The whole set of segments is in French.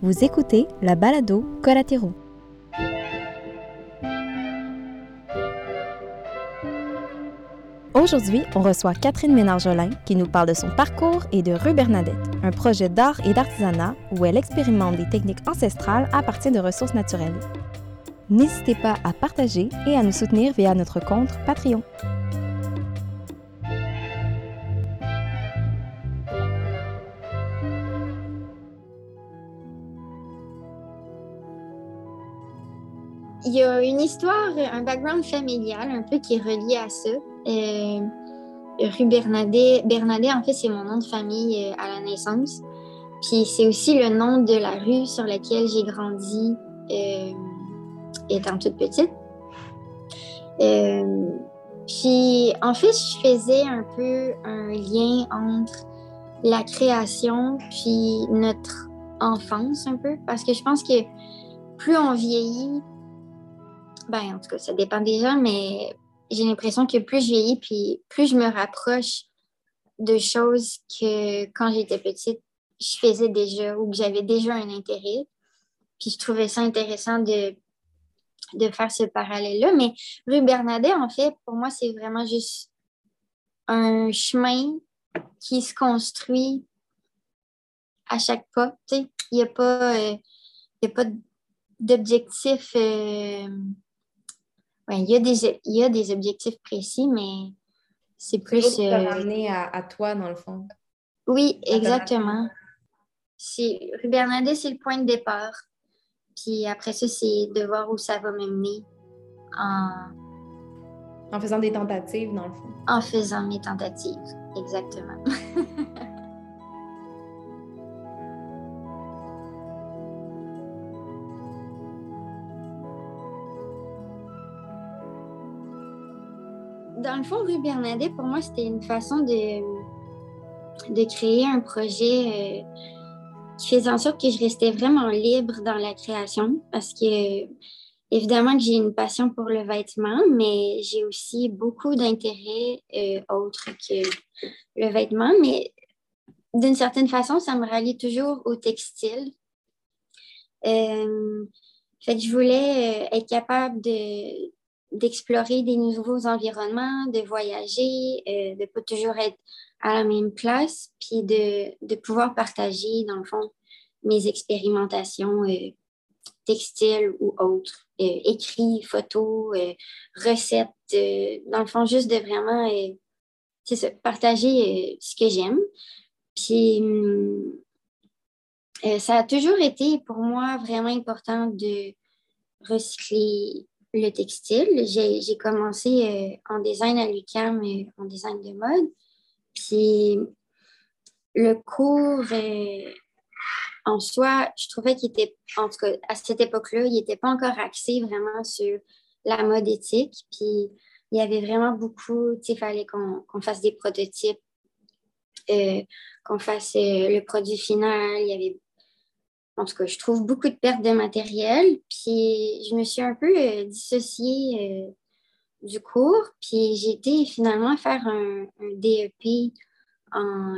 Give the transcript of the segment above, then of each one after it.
Vous écoutez la balado Collatéraux. Aujourd'hui, on reçoit Catherine Ménard-Jolin qui nous parle de son parcours et de Rue Bernadette, un projet d'art et d'artisanat où elle expérimente des techniques ancestrales à partir de ressources naturelles. N'hésitez pas à partager et à nous soutenir via notre compte Patreon. A une histoire, un background familial un peu qui est relié à ça. Euh, rue Bernadet, Bernadet, en fait, c'est mon nom de famille euh, à la naissance. Puis c'est aussi le nom de la rue sur laquelle j'ai grandi euh, étant toute petite. Euh, puis en fait, je faisais un peu un lien entre la création puis notre enfance un peu parce que je pense que plus on vieillit, ben en tout cas ça dépend des gens, mais j'ai l'impression que plus je vieillis puis plus je me rapproche de choses que quand j'étais petite je faisais déjà ou que j'avais déjà un intérêt. Puis je trouvais ça intéressant de de faire ce parallèle-là. Mais rue Bernadette, en fait, pour moi, c'est vraiment juste un chemin qui se construit à chaque pas. Il n'y a pas, euh, pas d'objectif. Euh, il, y a des, il y a des objectifs précis, mais c'est plus. Euh... ramener à, à, toi, dans le fond. Oui, exactement. Rue Bernadette, c'est le point de départ. Puis après ça, c'est de voir où ça va m'amener en... En faisant des tentatives, dans le fond. En faisant mes tentatives, exactement. dans le fond, Rue Bernadette, pour moi, c'était une façon de, créer un projet euh, qui faisait en sorte que je restais vraiment libre dans la création parce que évidemment que j'ai une passion pour le vêtement, mais j'ai aussi beaucoup d'intérêts euh, autres que le vêtement. Mais d'une certaine façon, ça me rallie toujours au textile. Euh, fait je voulais euh, être capable de, d'explorer des nouveaux environnements, de voyager, euh, de pas toujours être à la même place, puis de, de pouvoir partager, dans le fond, mes expérimentations euh, textiles ou autres, euh, écrits, photos, recettes, dans le fond, juste de vraiment ça, partager ce que j'aime. Puis, ça a toujours été pour moi vraiment important de recycler le textile. J'ai commencé en design à l'UQAM, en design de mode. Puis le cours en soi, je trouvais qu'il était, en tout cas à cette époque-là, il n'était pas encore axé vraiment sur la mode éthique. Puis il y avait vraiment beaucoup, tu sais, il fallait qu'on fasse des prototypes, euh, qu'on fasse euh, le produit final. Il y avait, en tout cas, je trouve beaucoup de pertes de matériel. Puis je me suis un peu euh, dissociée du cours. Puis j'ai été finalement faire un, DEP en,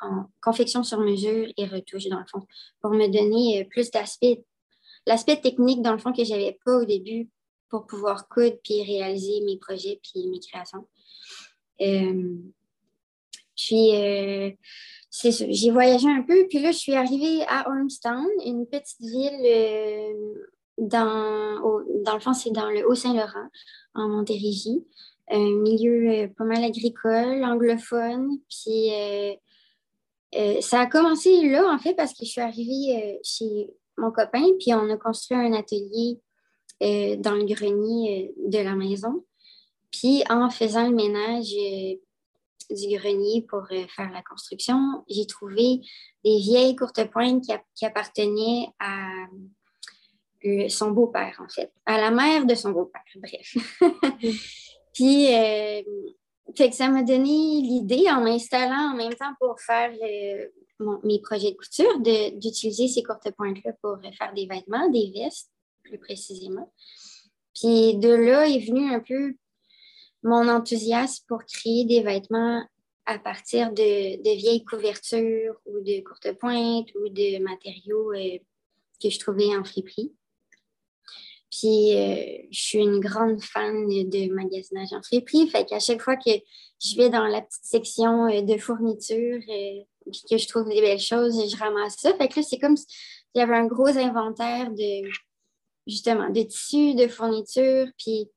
en, confection sur mesure et retouche, dans le fond, pour me donner euh, plus d'aspect, l'aspect technique, dans le fond, que je n'avais pas au début pour pouvoir coudre puis réaliser mes projets puis mes créations. Euh, puis, euh, j'ai voyagé un peu, puis là, je suis arrivée à Ormstown, une petite ville dans, dans le fond, c'est dans le Haut-Saint-Laurent, en Montérégie. Un milieu euh, pas mal agricole, anglophone. Puis euh, ça a commencé là, en fait, parce que je suis arrivée chez mon copain, puis on a construit un atelier dans le grenier de la maison. Puis en faisant le ménage du grenier pour faire la construction, j'ai trouvé des vieilles courtes pointes qui appartenaient à son beau-père, en fait, à la mère de son beau-père, bref. Puis, euh, fait que ça m'a donné l'idée, en m'installant en même temps pour faire euh, mes projets de couture, d'utiliser ces courtes pointes-là pour faire des vêtements, des vestes, plus précisément. Puis de là est venu un peu mon enthousiasme pour créer des vêtements à partir de, de, vieilles couvertures ou de courtes pointes ou de matériaux euh, que je trouvais en friperie. Puis, euh, je suis une grande fan de magasinage en friperie. Fait qu'à chaque fois que je vais dans la petite section euh, de fournitures et que je trouve des belles choses, je ramasse ça. Fait que là, c'est comme s'il y avait un gros inventaire de, justement, de tissus, de fournitures. Puis,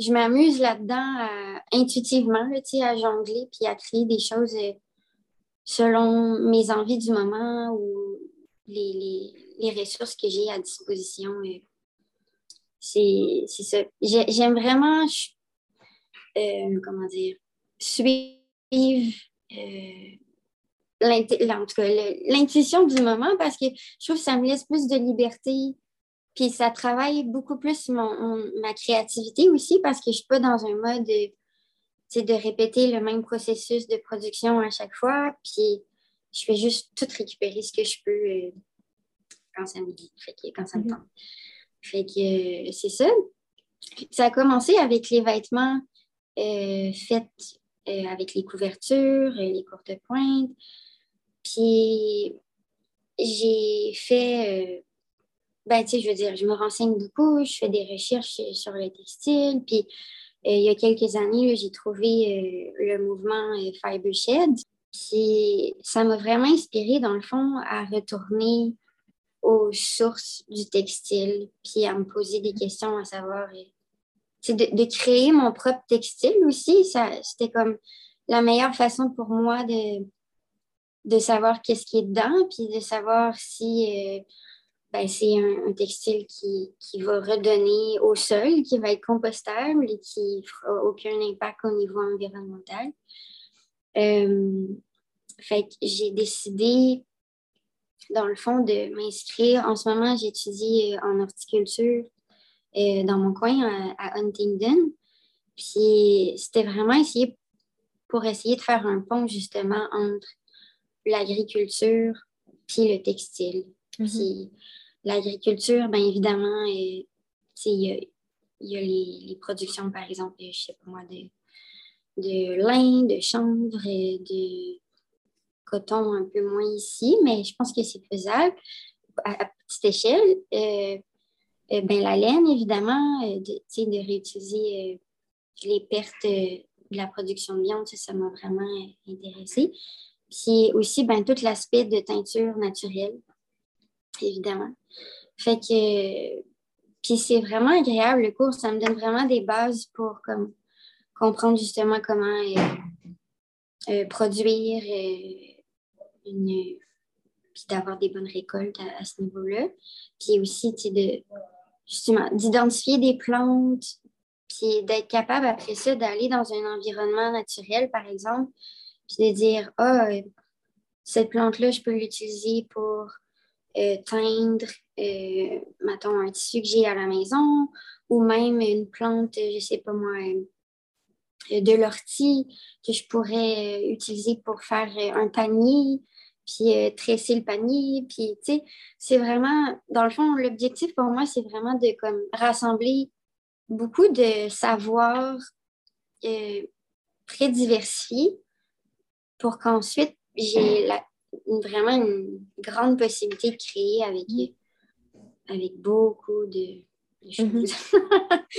je m'amuse là-dedans intuitivement, à jongler puis à créer des choses euh, selon mes envies du moment ou les, ressources que j'ai à disposition. Euh. C'est ça. J'aime vraiment, euh, comment dire, suivre l'intuition du moment parce que je trouve que ça me laisse plus de liberté puis ça travaille beaucoup plus ma créativité aussi parce que je ne suis pas dans un mode de, de répéter le même processus de production à chaque fois. Puis je fais juste tout récupérer ce que je peux euh, quand ça me dit, quand ça me mhm. tente. Fait que euh, c'est ça. Ça a commencé avec les vêtements euh, faits avec les couvertures, les courtes pointes. Puis j'ai fait ben, tu sais, je veux dire, je me renseigne beaucoup, je fais des recherches sur le textile. Puis, euh, il y a quelques années, j'ai trouvé euh, le mouvement euh, Fiber Shed. Puis, ça m'a vraiment inspiré, dans le fond, à retourner aux sources du textile, puis à me poser des questions, à savoir, de, de créer mon propre textile aussi. C'était comme la meilleure façon pour moi de, de savoir qu'est-ce qui est dedans, puis de savoir si ben, c'est un, textile qui, va redonner au sol, qui va être compostable et qui ne fera aucun impact au niveau environnemental. Euh, fait que j'ai décidé, dans le fond, de m'inscrire. En ce moment, j'étudie euh, en horticulture euh, dans mon coin à, Huntingdon. Puis c'était vraiment essayer pour essayer de faire un pont justement entre l'agriculture puis le textile. Mm-hmm. L'agriculture, bien évidemment, il y a, les, productions, par exemple, je sais pas moi, de, de lin, de chanvre, de coton un peu moins ici, mais je pense que c'est faisable à, petite échelle. Euh, euh, ben, la laine, évidemment, euh, de, de réutiliser les pertes de la production de viande, ça m'a vraiment intéressé. Puis aussi, ben, tout l'aspect de teinture naturelle évidemment. Fait que, puis c'est vraiment agréable le cours, ça me donne vraiment des bases pour comme, comprendre justement comment euh, euh, produire euh, une, puis d'avoir des bonnes récoltes à, ce niveau-là. Puis aussi, de, justement, d'identifier des plantes, puis d'être capable après ça d'aller dans un environnement naturel, par exemple, puis de dire, ah, cette plante-là, je peux l'utiliser pour euh, teindre, euh, mettons, un tissu que j'ai à la maison ou même une plante, je ne sais pas moi, euh, de l'ortie que je pourrais utiliser pour faire un panier, puis tresser le panier. Puis, tu sais, c'est vraiment, dans le fond, l'objectif pour moi, c'est vraiment de comme, rassembler beaucoup de savoirs très diversifiés pour qu'ensuite j'ai la, vraiment une grande possibilité de créer avec, avec beaucoup de, mm-hmm. choses.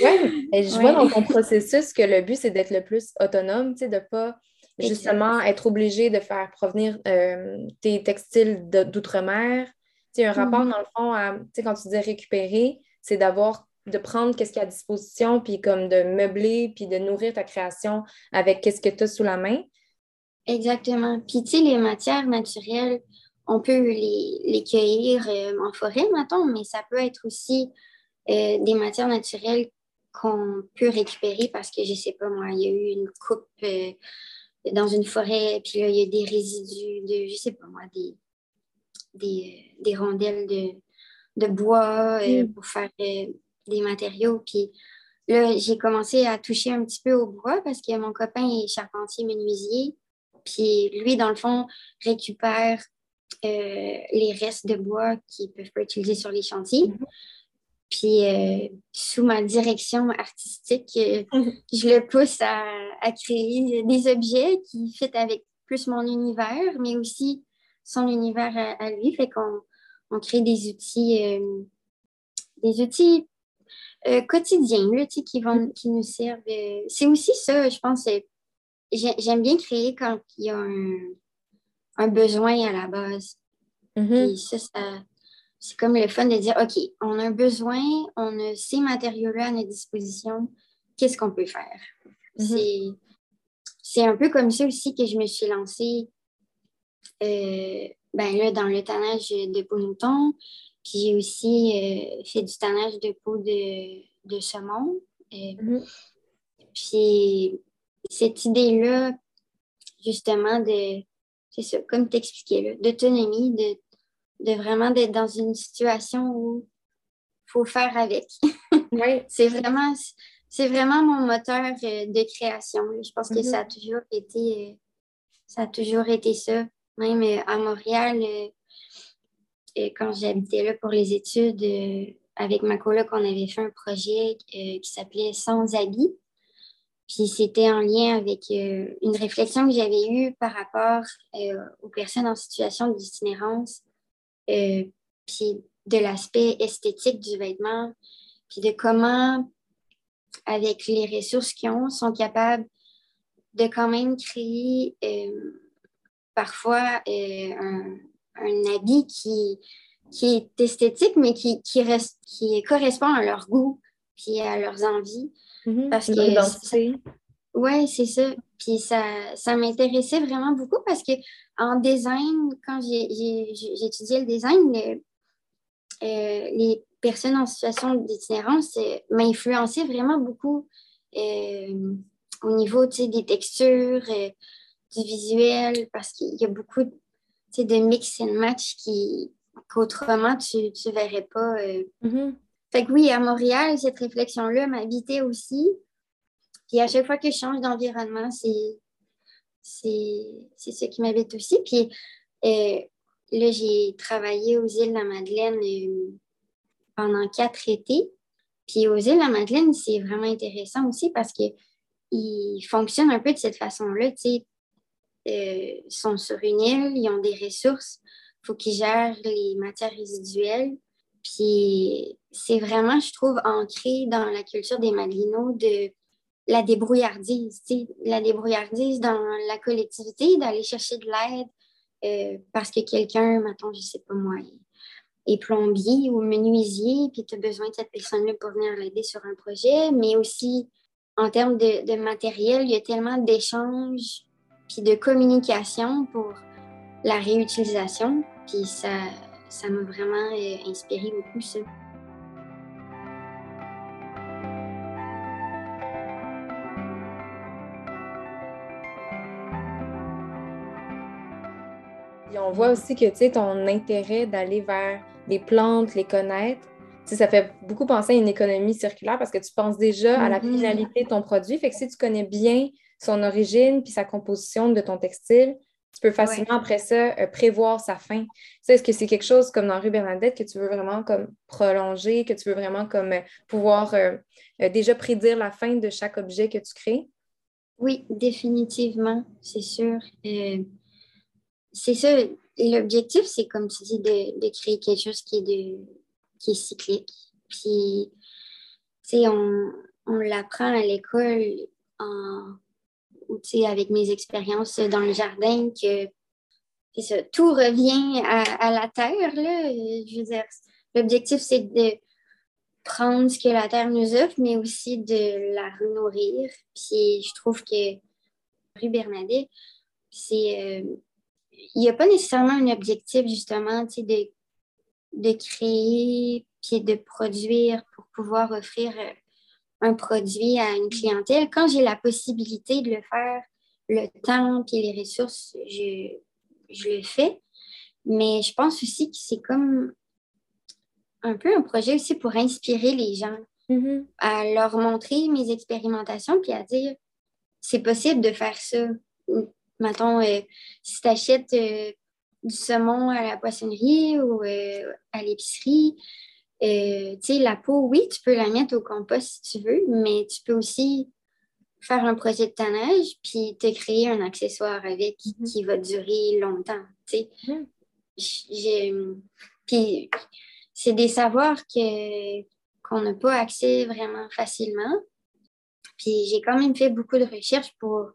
oui, et je vois dans ton processus que le but, c'est d'être le plus autonome, de ne pas justement être obligé de faire provenir euh, tes textiles d'outre-mer. Tu un rapport, mm-hmm. dans le fond, à, quand tu dis récupérer, c'est d'avoir de prendre qu'est-ce qu'il y a à disposition, puis comme de meubler, puis de nourrir ta création avec qu'est-ce que tu as sous la main. Exactement. Puis, tu sais, les matières naturelles, on peut les, cueillir euh, en forêt, mettons, mais ça peut être aussi euh, des matières naturelles qu'on peut récupérer parce que, je sais pas moi, il y a eu une coupe euh, dans une forêt, puis là, il y a des résidus de, je sais pas moi, des, des, rondelles de, bois mm. pour faire des matériaux. Puis là, j'ai commencé à toucher un petit peu au bois parce que mon copain est charpentier menuisier. Puis lui, dans le fond, récupère euh, les restes de bois qu'ils ne peuvent pas utiliser sur les chantiers. Puis euh, sous ma direction artistique, euh, je le pousse à, créer des objets qui fit avec plus mon univers, mais aussi son univers à, lui. Fait qu'on on crée des outils, des outils quotidiens qui, vont, qui nous servent. C'est aussi ça, je pense. J'aime bien créer quand il y a un, besoin à la base. Mm-hmm. ça, ça c'est comme le fun de dire, OK, on a un besoin, on a ces matériaux-là à notre disposition, qu'est-ce qu'on peut faire? Mhm. C'est un peu comme ça aussi que je me suis lancée euh, ben là, dans le tannage de peau mouton. Puis j'ai aussi euh, fait du tannage de peau de, de saumon. Euh, mhm. Puis cette idée-là, justement, de, c'est ça, comme tu expliquais, d'autonomie, de de vraiment d'être dans une situation où il faut faire avec. oui. C'est vraiment, c'est vraiment mon moteur euh, de création. Je pense que ça a toujours été euh, ça a toujours été ça. Même euh, à Montréal, quand j'habitais là pour les études, avec ma coloc, on avait fait un projet qui s'appelait Sans habits. Puis c'était en lien avec une réflexion que j'avais eue par rapport aux personnes en situation d'itinérance euh, puis de l'aspect esthétique du vêtement, puis de comment, avec les ressources qu'ils ont, sont capables de quand même créer euh, parfois euh, un, habit qui, qui est esthétique, mais qui, qui, reste, qui correspond à leur goût puis à leurs envies. Mm-hmm. parce que oui, c'est ça. Puis ça, ça m'intéressait vraiment beaucoup parce que en design, quand j'ai étudié le design, euh, les personnes en situation d'itinérance euh, m'influençaient vraiment beaucoup euh, au niveau des textures, du visuel, parce qu'il y a beaucoup de mix and match qui qu'autrement tu ne verrais pas. Mm-hmm. Fait que oui, à Montréal, cette réflexion-là m'habitait aussi. Puis à chaque fois que je change d'environnement, c'est ce qui m'habite aussi. Puis euh, là, j'ai travaillé aux îles de la Madeleine euh, pendant quatre étés. Puis aux îles de la Madeleine, c'est vraiment intéressant aussi parce qu'ils fonctionnent un peu de cette façon-là. Euh, ils sont sur une île, ils ont des ressources, il faut qu'ils gèrent les matières résiduelles. Puis c'est vraiment, je trouve, ancré dans la culture des Madelinos de la débrouillardise, la débrouillardise dans la collectivité, d'aller chercher de l'aide euh, parce que quelqu'un, maintenant, je sais pas moi, est, plombier ou menuisier, puis tu as besoin de cette personne-là pour venir l'aider sur un projet, mais aussi en termes de, matériel, il y a tellement d'échanges puis de communication pour la réutilisation, puis ça ça m'a vraiment euh, inspiré beaucoup ça. on voit aussi que tu ton intérêt d'aller vers les plantes, les connaître, ça fait beaucoup penser à une économie circulaire parce que tu penses déjà à la mm-hmm. finalité de ton produit. Fait que si tu connais bien son origine puis sa composition de ton textile, tu peux facilement après ça euh, prévoir sa fin. Est-ce que c'est quelque chose comme dans Rue Bernadette que tu veux vraiment comme prolonger, que tu veux vraiment comme euh, pouvoir euh, déjà prédire la fin de chaque objet que tu crées? Oui, définitivement, c'est sûr c'est ça. L'objectif, c'est comme tu dis, de, créer quelque chose qui est, de, qui est cyclique. Puis, tu sais, on, on l'apprend à l'école en, avec mes expériences dans le jardin que tout revient à, la terre. Là. Je veux dire, l'objectif, c'est de prendre ce que la terre nous offre, mais aussi de la renourrir. Puis je trouve que rue Bernadette, c'est euh, il n'y a pas nécessairement un objectif, justement, de, de créer puis de produire pour pouvoir offrir euh, un produit à une clientèle. Quand j'ai la possibilité de le faire, le temps et les ressources, je, je le fais. Mais je pense aussi que c'est comme un peu un projet aussi pour inspirer les gens, mm-hmm. à leur montrer mes expérimentations, puis à dire, c'est possible de faire ça mettons, euh, si tu achètes euh, du saumon à la poissonnerie ou euh, à l'épicerie, tu sais, la peau, oui, tu peux la mettre au compost si tu veux, mais tu peux aussi faire un projet de tannage puis te créer un accessoire avec mhm. qui va durer longtemps. Tu sais. Mhm. Puis c'est des savoirs que, qu'on n'a pas accès vraiment facilement. Puis j'ai quand même fait beaucoup de recherches pour,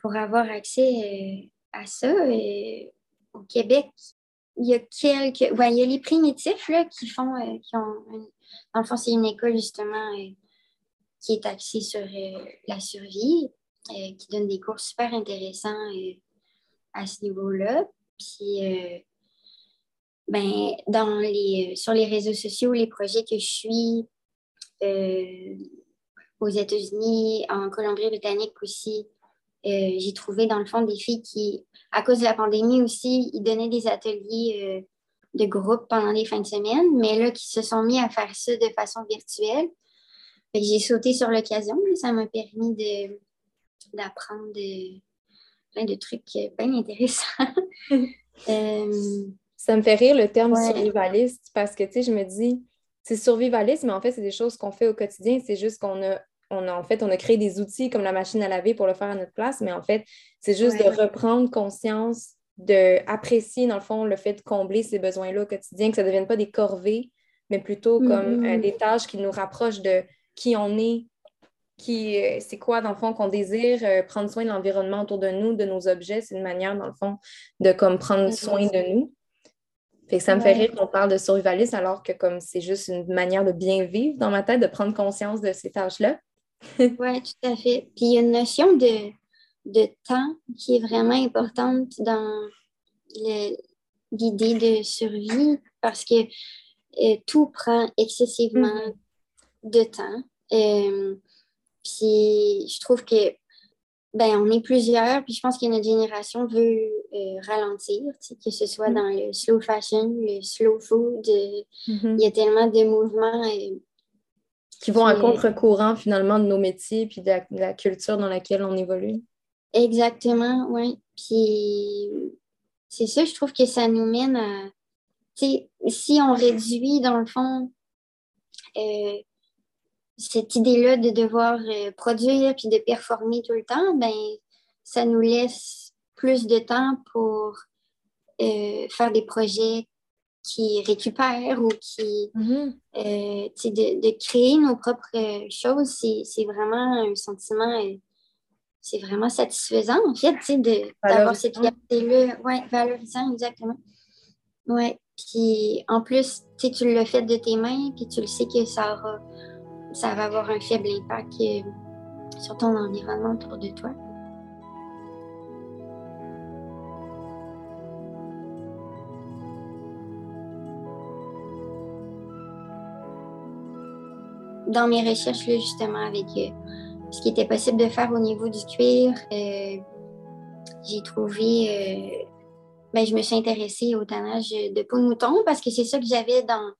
pour avoir accès euh, à ça. Euh, au Québec, il y a quelques. Ouais, il y a les primitifs là, qui font. Euh, qui ont dans le fond, c'est une école justement qui est axée sur la survie, qui donne des cours super intéressants à ce niveau-là. Puis ben, dans les, sur les réseaux sociaux, les projets que je suis euh, aux États-Unis, en Colombie-Britannique aussi, euh, j'ai trouvé dans le fond des filles qui, à cause de la pandémie aussi, ils donnaient des ateliers euh, de groupe pendant les fins de semaine, mais là, qui se sont mis à faire ça de façon virtuelle. J'ai sauté sur l'occasion, ça m'a permis de, d'apprendre plein de trucs bien intéressants. Ça me fait rire le terme survivaliste parce que, tu sais, je me dis, c'est survivaliste, mais en fait, c'est des choses qu'on fait au quotidien. C'est juste qu'on a, on a, en fait, on a créé des outils comme la machine à laver pour le faire à notre place, mais en fait, c'est juste de reprendre conscience, d'apprécier, dans le fond, le fait de combler ces besoins-là au quotidien, que ça ne devienne pas des corvées, mais plutôt comme euh, mm-hmm. des tâches qui nous rapprochent de qui on est, qui euh, c'est quoi, dans le fond, qu'on désire, euh, prendre soin de l'environnement autour de nous, de nos objets. C'est une manière, dans le fond, de comme prendre soin de nous. Fait que ça me fait rire qu'on parle de survivalisme alors que comme c'est juste une manière de bien vivre dans ma tête, de prendre conscience de ces tâches-là. Oui, tout à fait. Puis il y a une notion de, de temps qui est vraiment importante dans l'idée de survie parce que euh, tout prend excessivement mm-hmm. de temps. Euh, puis je trouve que ben, on est plusieurs, puis je pense que notre génération veut euh, ralentir, que ce soit mm. dans le slow fashion, le slow food. Mm-hmm. Il y a tellement de mouvements. Euh, qui vont à contre-courant finalement de nos métiers puis de la, culture dans laquelle on évolue. Exactement, oui. Puis c'est ça, je trouve que ça nous mène à. Si on réduit, dans le fond, cette idée-là de devoir euh, produire puis de performer tout le temps, ben, ça nous laisse plus de temps pour euh, faire des projets qui récupèrent ou qui. Mm-hmm. Euh, de, de, créer nos propres choses, c'est vraiment un sentiment. c'est vraiment satisfaisant, en fait, d'avoir cette liberté-là. Oui, valorisant, exactement. Oui. Puis en plus, tu le fais de tes mains, puis tu le sais que ça aura ça va avoir un faible impact euh, sur ton environnement autour de toi. Dans mes recherches, justement, avec euh, ce qui était possible de faire au niveau du cuir, euh, j'ai trouvé ben, je me suis intéressée au tannage de peau de mouton parce que c'est ça que j'avais dans,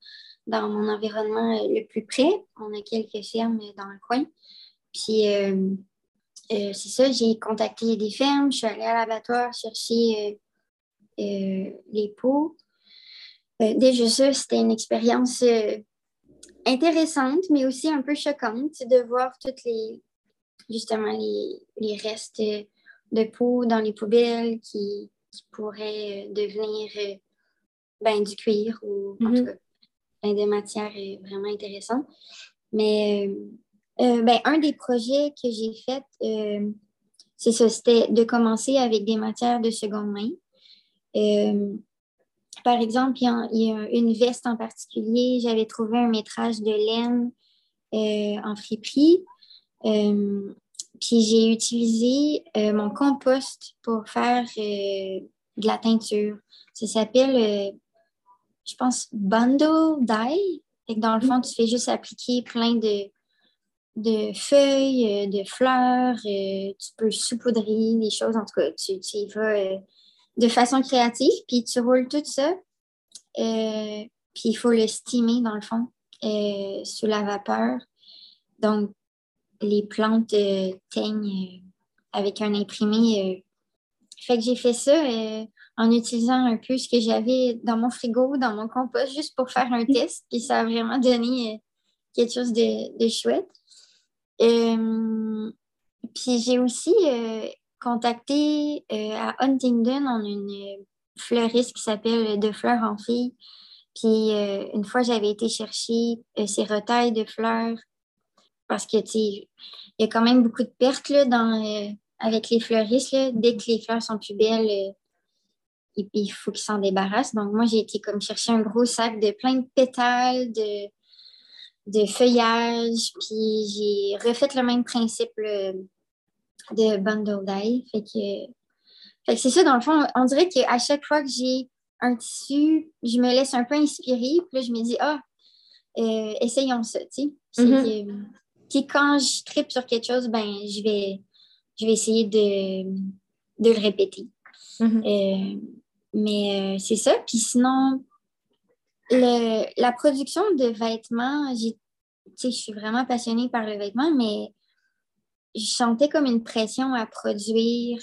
dans mon environnement euh, le plus près. On a quelques fermes dans le coin. Puis, euh, euh, c'est ça, j'ai contacté des fermes, je suis allée à l'abattoir chercher les pots. déjà, ça, c'était une expérience intéressante, mais aussi un peu choquante de voir toutes les, justement, les, restes de peau dans les poubelles qui, pourraient devenir ben, du cuir ou en tout cas des matières est vraiment intéressant. Mais euh, euh, ben, un des projets que j'ai fait, euh, c'est ça, c'était de commencer avec des matières de seconde main. Par exemple, il y, a, une veste en particulier, j'avais trouvé un métrage de laine en friperie. puis j'ai utilisé mon compost pour faire de la teinture. Ça s'appelle je pense, bundle dye. Dans le fond, tu fais juste appliquer plein de, de feuilles, euh, de fleurs, euh, tu peux saupoudrer des choses, en tout cas, tu, tu y vas euh, de façon créative, puis tu roules tout ça, puis il faut le steamer dans le fond, sous la vapeur. Donc, les plantes teignent avec un imprimé. fait que j'ai fait ça en utilisant un peu ce que j'avais dans mon frigo, dans mon compost, juste pour faire un test. Puis ça a vraiment donné quelque chose de, chouette. puis j'ai aussi contacté à Huntingdon, on a une fleuriste qui s'appelle De Fleurs en Filles. Puis une fois, j'avais été chercher ces retailles de fleurs parce que, tu il y a quand même beaucoup de pertes là, dans, avec les fleuristes. Dès que les fleurs sont plus belles, il faut qu'ils s'en débarrassent. Donc, moi, j'ai été comme chercher un gros sac de plein de pétales, de, de puis j'ai refait le même principe de bundle dye. Fait que, c'est ça, dans le fond, on dirait qu'à chaque fois que j'ai un tissu, je me laisse un peu inspirer, puis là, je me dis, ah, euh, essayons ça, tu sais. Mm-hmm. Puis quand je tripe sur quelque chose, ben, je vais, je vais essayer de, de le répéter. Mm-hmm. Euh, mais euh, c'est ça. Puis sinon, la production de vêtements, je suis vraiment passionnée par le vêtement, mais je sentais comme une pression à produire,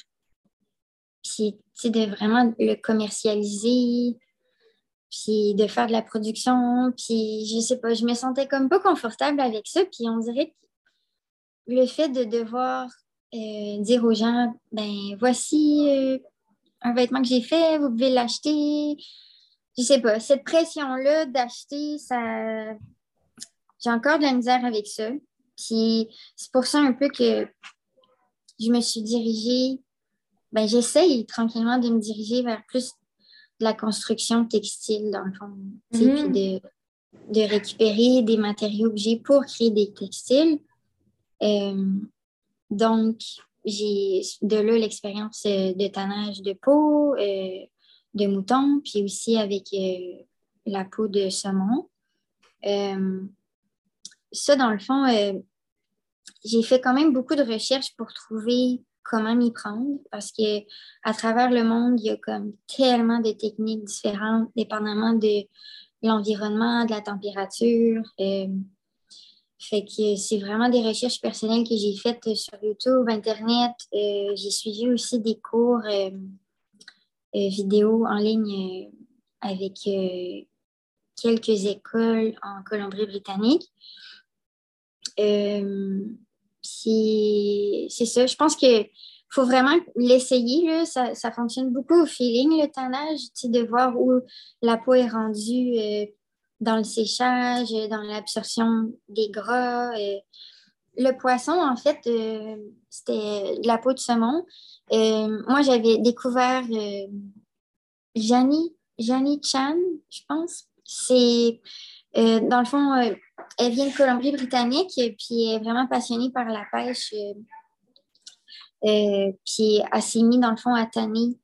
puis de vraiment le commercialiser, puis de faire de la production, puis je sais pas, je me sentais comme pas confortable avec ça, puis on dirait que le fait de devoir euh, dire aux gens, ben voici euh, un vêtement que j'ai fait, vous pouvez l'acheter. Je sais pas, cette pression-là d'acheter, ça. J'ai encore de la misère avec ça. Puis c'est pour ça un peu que je me suis dirigée. Ben, j'essaye tranquillement de me diriger vers plus de la construction textile, dans le fond. Puis mm. de, de, récupérer des matériaux que j'ai pour créer des textiles. Euh, donc, j'ai de là l'expérience euh, de tannage de peau, euh, de mouton, puis aussi avec euh, la peau de saumon. ça, dans le fond, j'ai fait quand même beaucoup de recherches pour trouver comment m'y prendre parce que à travers le monde, il y a comme tellement de techniques différentes, dépendamment de l'environnement, de la température. Fait que c'est vraiment des recherches personnelles que j'ai faites sur YouTube, Internet. Euh, j'ai suivi aussi des cours euh, euh, vidéo en ligne avec quelques écoles en Colombie-Britannique. C'est ça. Je pense qu'il faut vraiment l'essayer. Ça, ça, fonctionne beaucoup au feeling, le tannage, de voir où la peau est rendue dans le séchage, dans l'absorption des gras. Euh, le poisson, en fait, euh, c'était la peau de saumon. Euh, moi, j'avais découvert Janie Chan, je pense. C'est, dans le fond, elle vient de Colombie-Britannique, puis elle est vraiment passionnée par la pêche. puis elle s'est mise, dans le fond, à tanner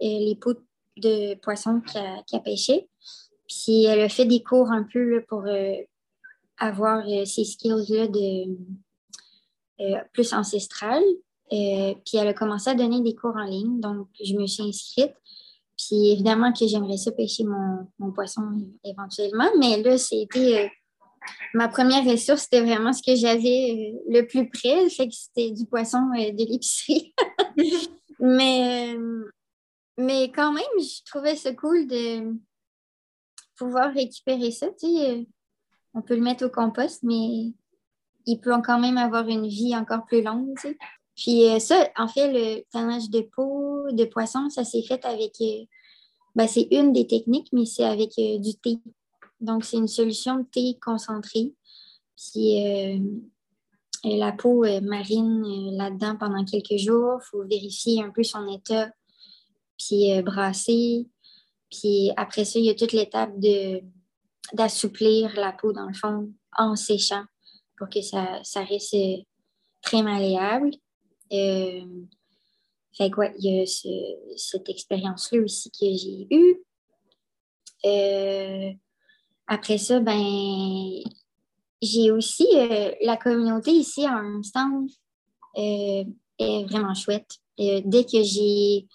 les peaux de poisson qu'elle a pêché. Puis elle a fait des cours un peu pour euh, avoir euh, ces skills-là de euh, plus ancestrales. puis elle a commencé à donner des cours en ligne. Donc, je me suis inscrite. Puis évidemment que j'aimerais ça pêcher mon, poisson éventuellement. Mais là, c'était ma première ressource, c'était vraiment ce que j'avais le plus près. Que c'était du poisson de l'épicerie. mais, mais quand même, je trouvais ça cool de pouvoir récupérer ça. Euh, on peut le mettre au compost, mais il peut quand même avoir une vie encore plus longue. Puis euh, ça, en fait, le tannage de peau, de poisson, ça s'est fait avec. Euh, ben, c'est une des techniques, mais c'est avec du thé. Donc, c'est une solution de thé concentré. Puis la peau marine là-dedans pendant quelques jours. Il faut vérifier un peu son état, puis brasser. Puis après ça, il y a toute l'étape d'assouplir la peau, dans le fond, en séchant pour que ça, ça reste très malléable. Euh, fait quoi, il y a cette expérience-là aussi que j'ai eue. Euh, après ça, ben, j'ai aussi euh, la communauté ici à Armstrong est vraiment chouette. dès que j'ai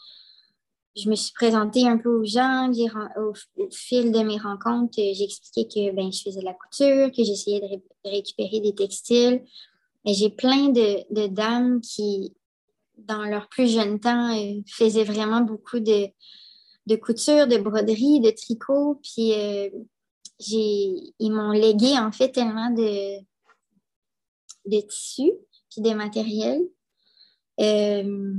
je me suis présentée un peu aux gens. Au, fil de mes rencontres, j'ai expliqué que ben, je faisais de la couture, que j'essayais de, récupérer des textiles. Et j'ai plein de, dames qui, dans leur plus jeune temps, euh, faisaient vraiment beaucoup de, de couture, de broderie, de tricot. Puis euh, ils m'ont légué en fait tellement de, de tissus puis de matériel. Euh,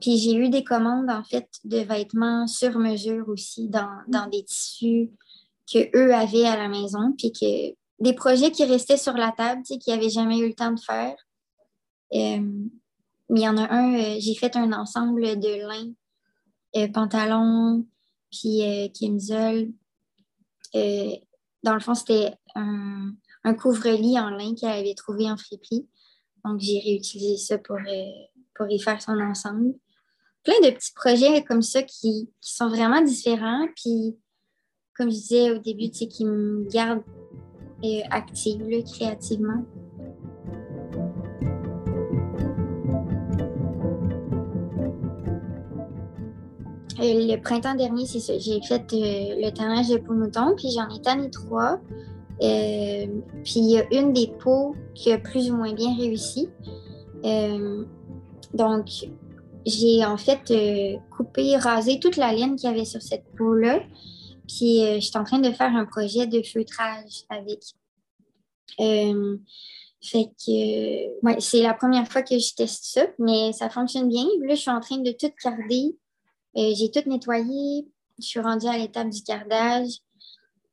puis j'ai eu des commandes en fait de vêtements sur mesure aussi dans, dans des tissus qu'eux avaient à la maison, puis que des projets qui restaient sur la table, tu sais, qu'ils n'avaient jamais eu le temps de faire. Euh, mais il y en a un, euh, j'ai fait un ensemble de lin, euh, pantalon, puis camisole. Dans le fond, c'était un, couvre-lit en lin qu'elle avait trouvé en friperie. Donc, j'ai réutilisé ça pour, pour y faire son ensemble. Plein de petits projets comme ça qui, qui sont vraiment différents. Puis, comme je disais au début, tu sais, qui me gardent active créativement. Le printemps dernier, c'est ça. J'ai fait euh, le tannage de peau mouton, puis j'en ai tanné trois. Euh, puis il y a une des peaux qui a plus ou moins bien réussi. donc, j'ai en fait coupé, rasé toute la laine qu'il y avait sur cette peau-là. Puis je suis en train de faire un projet de feutrage avec. fait que ouais, c'est la première fois que je teste ça, mais ça fonctionne bien. Là, je suis en train de tout garder euh, j'ai tout nettoyé. Je suis rendue à l'étape du cardage.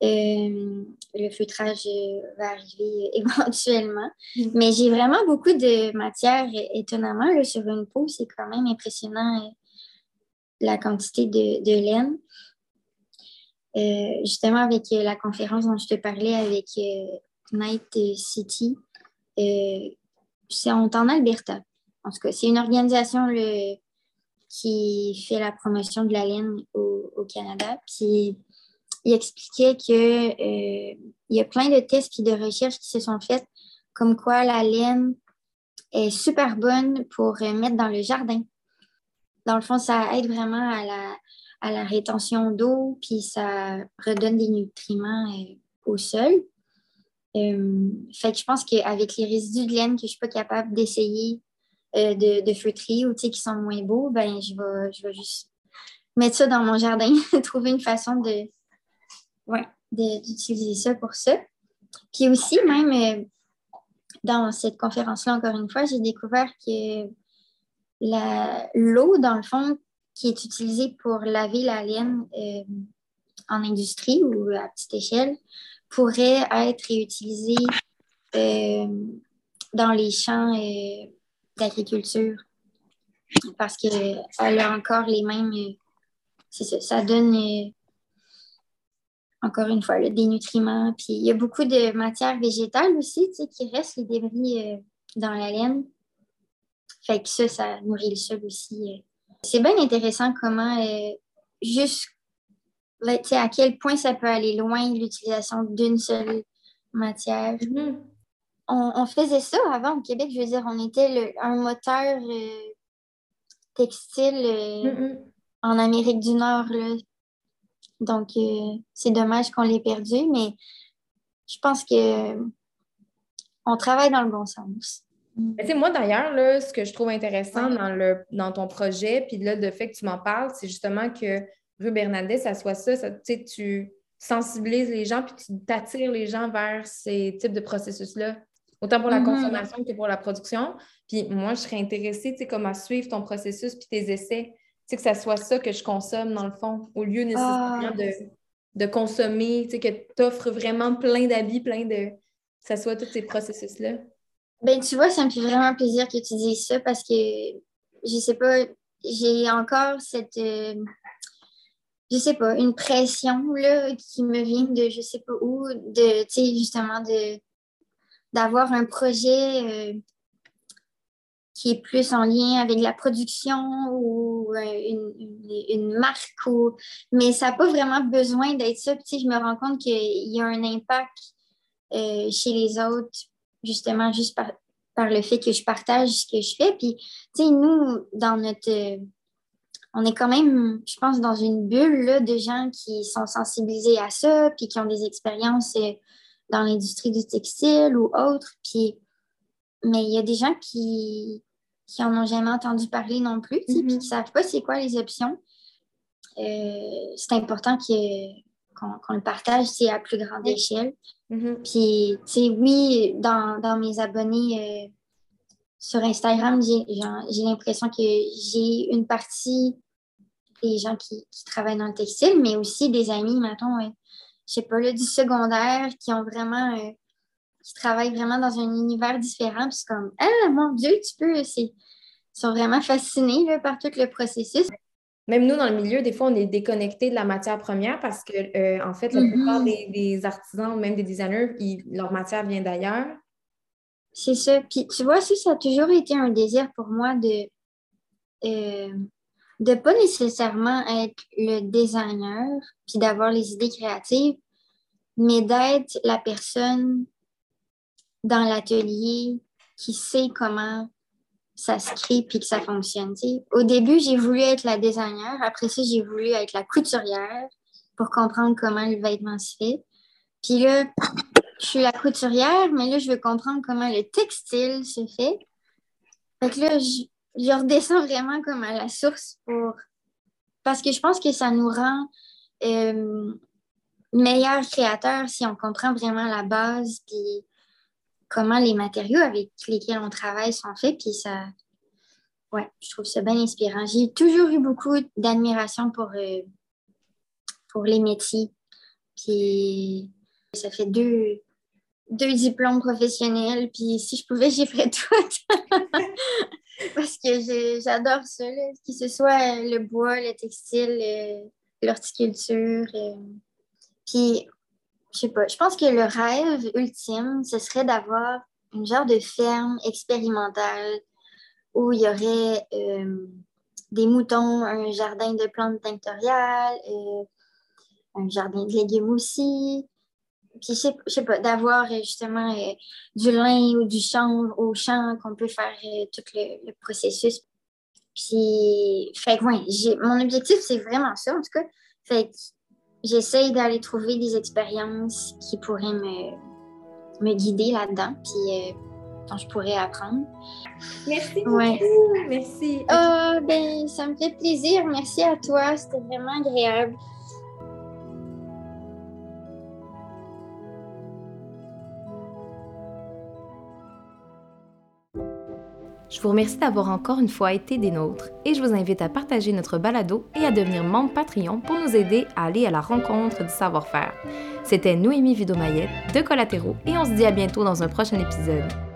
Euh, le feutrage euh, va arriver éventuellement. Mm. Mais j'ai vraiment beaucoup de matière, étonnamment, sur une peau. C'est quand même impressionnant la quantité de, laine. justement, avec la conférence dont je te parlais avec Night City, c'est en Alberta. En tout cas, c'est une organisation le, qui fait la promotion de la laine au, Canada. Puis il expliquait qu'il euh, y a plein de tests et de recherches qui se sont faites comme quoi la laine est super bonne pour mettre dans le jardin. Dans le fond, ça aide vraiment à la, à la rétention d'eau, puis ça redonne des nutriments euh, au sol. Euh, fait que je pense qu'avec les résidus de laine que je ne suis pas capable d'essayer euh, de, de ou qui sont moins beaux, ben, je vais, je vais juste mettre ça dans mon jardin, trouver une façon de, ouais, d'utiliser ça pour ça. Puis aussi, même euh, dans cette conférence-là, encore une fois, j'ai découvert que l'eau, dans le fond, qui est utilisée pour laver la laine euh, en industrie ou à petite échelle, pourrait être réutilisée dans les champs d'agriculture parce qu'elle a encore les mêmes. Euh, c'est ça, ça donne euh, encore une fois des nutriments. Puis il y a beaucoup de matières végétales aussi qui restent, les débris euh, dans la laine. Fait que ça, ça nourrit le sol aussi. C'est bien intéressant comment juste à quel point ça peut aller loin l'utilisation d'une seule matière. Mm-hmm on, faisait ça avant au Québec. Je veux dire, on était un moteur euh, textile euh, en Amérique du Nord. Donc, euh, c'est dommage qu'on l'ait perdu, mais je pense que on travaille dans le bon sens. moi, d'ailleurs, ce que je trouve intéressant dans, le, dans ton projet, puis là, de fait que tu m'en parles, c'est justement que Rue Bernadette, ça soit ça, ça tu sensibilises les gens, puis tu t'attires les gens vers ces types de processus-là autant pour la mm-hmm. consommation que pour la production. Puis moi, je serais intéressée, tu sais, comme à suivre ton processus puis tes essais. Tu sais, que ça soit ça que je consomme dans le fond, au lieu nécessairement ah. de, de, consommer, tu sais, que tu offres vraiment plein d'habits, plein de... Que ça soit tous ces processus-là. Ben, tu vois, ça me fait vraiment plaisir que tu dises ça parce que, je sais pas, j'ai encore cette... Euh, je sais pas, une pression là, qui me vient de je sais pas où, de, tu sais, justement, de d'avoir un projet euh, qui est plus en lien avec la production ou euh, une, marque. Ou... Mais ça n'a pas vraiment besoin d'être ça. Puis, je me rends compte qu'il y a un impact euh, chez les autres, justement, juste par, le fait que je partage ce que je fais. Puis, tu nous, dans notre... on est quand même, je pense, dans une bulle de gens qui sont sensibilisés à ça, puis qui ont des expériences dans l'industrie du textile ou autre. Puis, mais il y a des gens qui qui en ont jamais entendu parler non plus, puis mm-hmm. qui ne savent pas c'est quoi les options. c'est important qu'on le partage à plus grande échelle. Mm-hmm. Puis, tu sais, oui, dans, dans, mes abonnés sur Instagram, j'ai l'impression que j'ai une partie des gens qui, qui, travaillent dans le textile, mais aussi des amis, mettons, je sais pas, là, du secondaire, qui ont vraiment, qui travaillent vraiment dans un univers différent. Puis c'est comme, ah, mon Dieu, tu peux, ils sont vraiment fascinés là, par tout le processus. Même nous, dans le milieu, des fois, on est déconnecté de la matière première parce que, euh, en fait, la plupart mm-hmm. des, artisans, même des designers, leur matière vient d'ailleurs. C'est ça. Puis tu vois, ça, ça a toujours été un désir pour moi de euh, de pas nécessairement être le designer puis d'avoir les idées créatives, mais d'être la personne dans l'atelier qui sait comment ça se crée puis que ça fonctionne. Au début, j'ai voulu être la designer. Après ça, j'ai voulu être la couturière pour comprendre comment le vêtement se fait. Puis là, je suis la couturière, mais là, je veux comprendre comment le textile se fait. Fait que là, je, redescends vraiment comme à la source pour... Parce que je pense que ça nous rend euh, meilleurs créateurs si on comprend vraiment la base puis comment les matériaux avec lesquels on travaille sont faits. Puis ça, ouais, je trouve ça bien inspirant. J'ai toujours eu beaucoup d'admiration pour, euh, pour les métiers. Puis ça fait deux, deux diplômes professionnels. Puis si je pouvais, j'y ferais tout. Parce que j'adore ça, là, que ce soit le bois, le textile, euh, l'horticulture. Euh. Puis je sais pas, je pense que le rêve ultime, ce serait d'avoir une genre de ferme expérimentale où il y aurait euh, des moutons, un jardin de plantes tinctoriales, euh, un jardin de légumes aussi. Puis, je sais, pas, d'avoir euh, justement du lin ou du chanvre au champ qu'on peut faire tout le, processus. Puis, fait que, ouais, mon objectif, c'est vraiment ça, en tout cas. Fait j'essaye d'aller trouver des expériences qui pourraient me, me guider là-dedans, puis euh, dont je pourrais apprendre. Merci beaucoup. Merci. Oh, ben, ça me fait plaisir. Merci à toi. C'était vraiment agréable. Je vous remercie d'avoir encore une fois été des nôtres et je vous invite à partager notre balado et à devenir membre Patreon pour nous aider à aller à la rencontre du savoir-faire. C'était Noémie Vidomayette de Collatéraux et on se dit à bientôt dans un prochain épisode.